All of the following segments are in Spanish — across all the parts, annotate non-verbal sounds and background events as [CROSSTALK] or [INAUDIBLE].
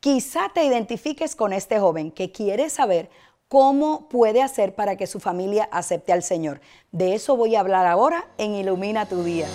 Quizá te identifiques con este joven que quiere saber cómo puede hacer para que su familia acepte al Señor. De eso voy a hablar ahora en Ilumina tu Día.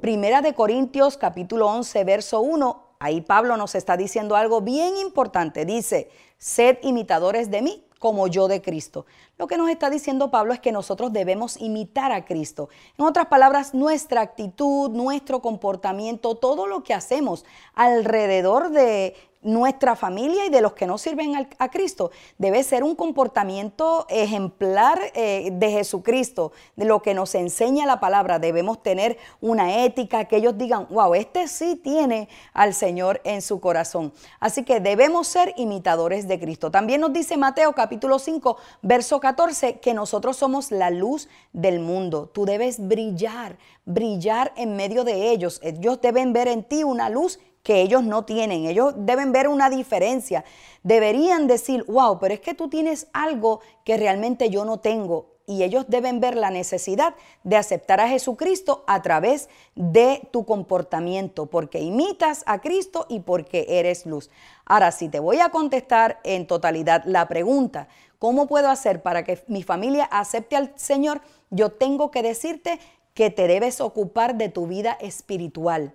Primera de Corintios capítulo 11 verso 1, ahí Pablo nos está diciendo algo bien importante. Dice, sed imitadores de mí como yo de Cristo. Lo que nos está diciendo Pablo es que nosotros debemos imitar a Cristo. En otras palabras, nuestra actitud, nuestro comportamiento, todo lo que hacemos alrededor de nuestra familia y de los que no sirven a Cristo. Debe ser un comportamiento ejemplar eh, de Jesucristo, de lo que nos enseña la palabra. Debemos tener una ética que ellos digan, wow, este sí tiene al Señor en su corazón. Así que debemos ser imitadores de Cristo. También nos dice Mateo capítulo 5, verso 14, que nosotros somos la luz del mundo. Tú debes brillar, brillar en medio de ellos. Ellos deben ver en ti una luz que ellos no tienen. Ellos deben ver una diferencia. Deberían decir, wow, pero es que tú tienes algo que realmente yo no tengo. Y ellos deben ver la necesidad de aceptar a Jesucristo a través de tu comportamiento, porque imitas a Cristo y porque eres luz. Ahora, si te voy a contestar en totalidad la pregunta, ¿cómo puedo hacer para que mi familia acepte al Señor? Yo tengo que decirte que te debes ocupar de tu vida espiritual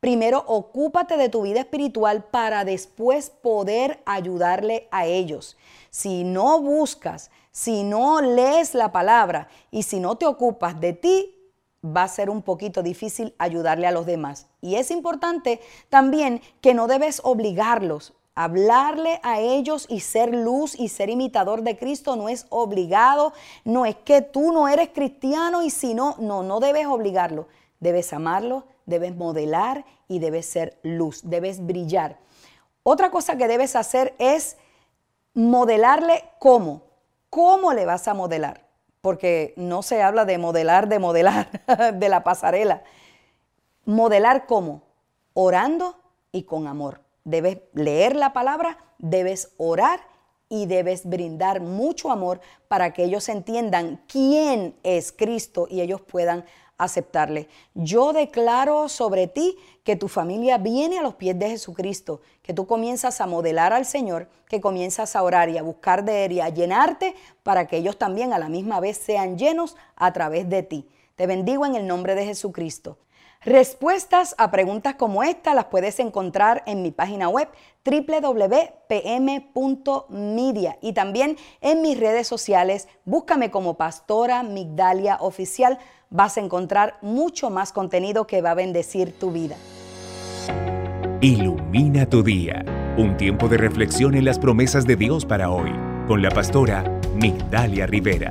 Primero, ocúpate de tu vida espiritual para después poder ayudarle a ellos. Si no buscas, si no lees la palabra y si no te ocupas de ti, va a ser un poquito difícil ayudarle a los demás. Y es importante también que no debes obligarlos. Hablarle a ellos y ser luz y ser imitador de Cristo no es obligado, no es que tú no eres cristiano y si no, no, no debes obligarlo. Debes amarlo, debes modelar y debes ser luz, debes brillar. Otra cosa que debes hacer es modelarle cómo. ¿Cómo le vas a modelar? Porque no se habla de modelar, de modelar, [LAUGHS] de la pasarela. Modelar cómo? Orando y con amor. Debes leer la palabra, debes orar y debes brindar mucho amor para que ellos entiendan quién es Cristo y ellos puedan aceptarle. Yo declaro sobre ti que tu familia viene a los pies de Jesucristo, que tú comienzas a modelar al Señor, que comienzas a orar y a buscar de Él y a llenarte para que ellos también a la misma vez sean llenos a través de ti. Te bendigo en el nombre de Jesucristo. Respuestas a preguntas como esta las puedes encontrar en mi página web www.pm.media y también en mis redes sociales. Búscame como Pastora Migdalia Oficial. Vas a encontrar mucho más contenido que va a bendecir tu vida. Ilumina tu día. Un tiempo de reflexión en las promesas de Dios para hoy con la pastora Migdalia Rivera.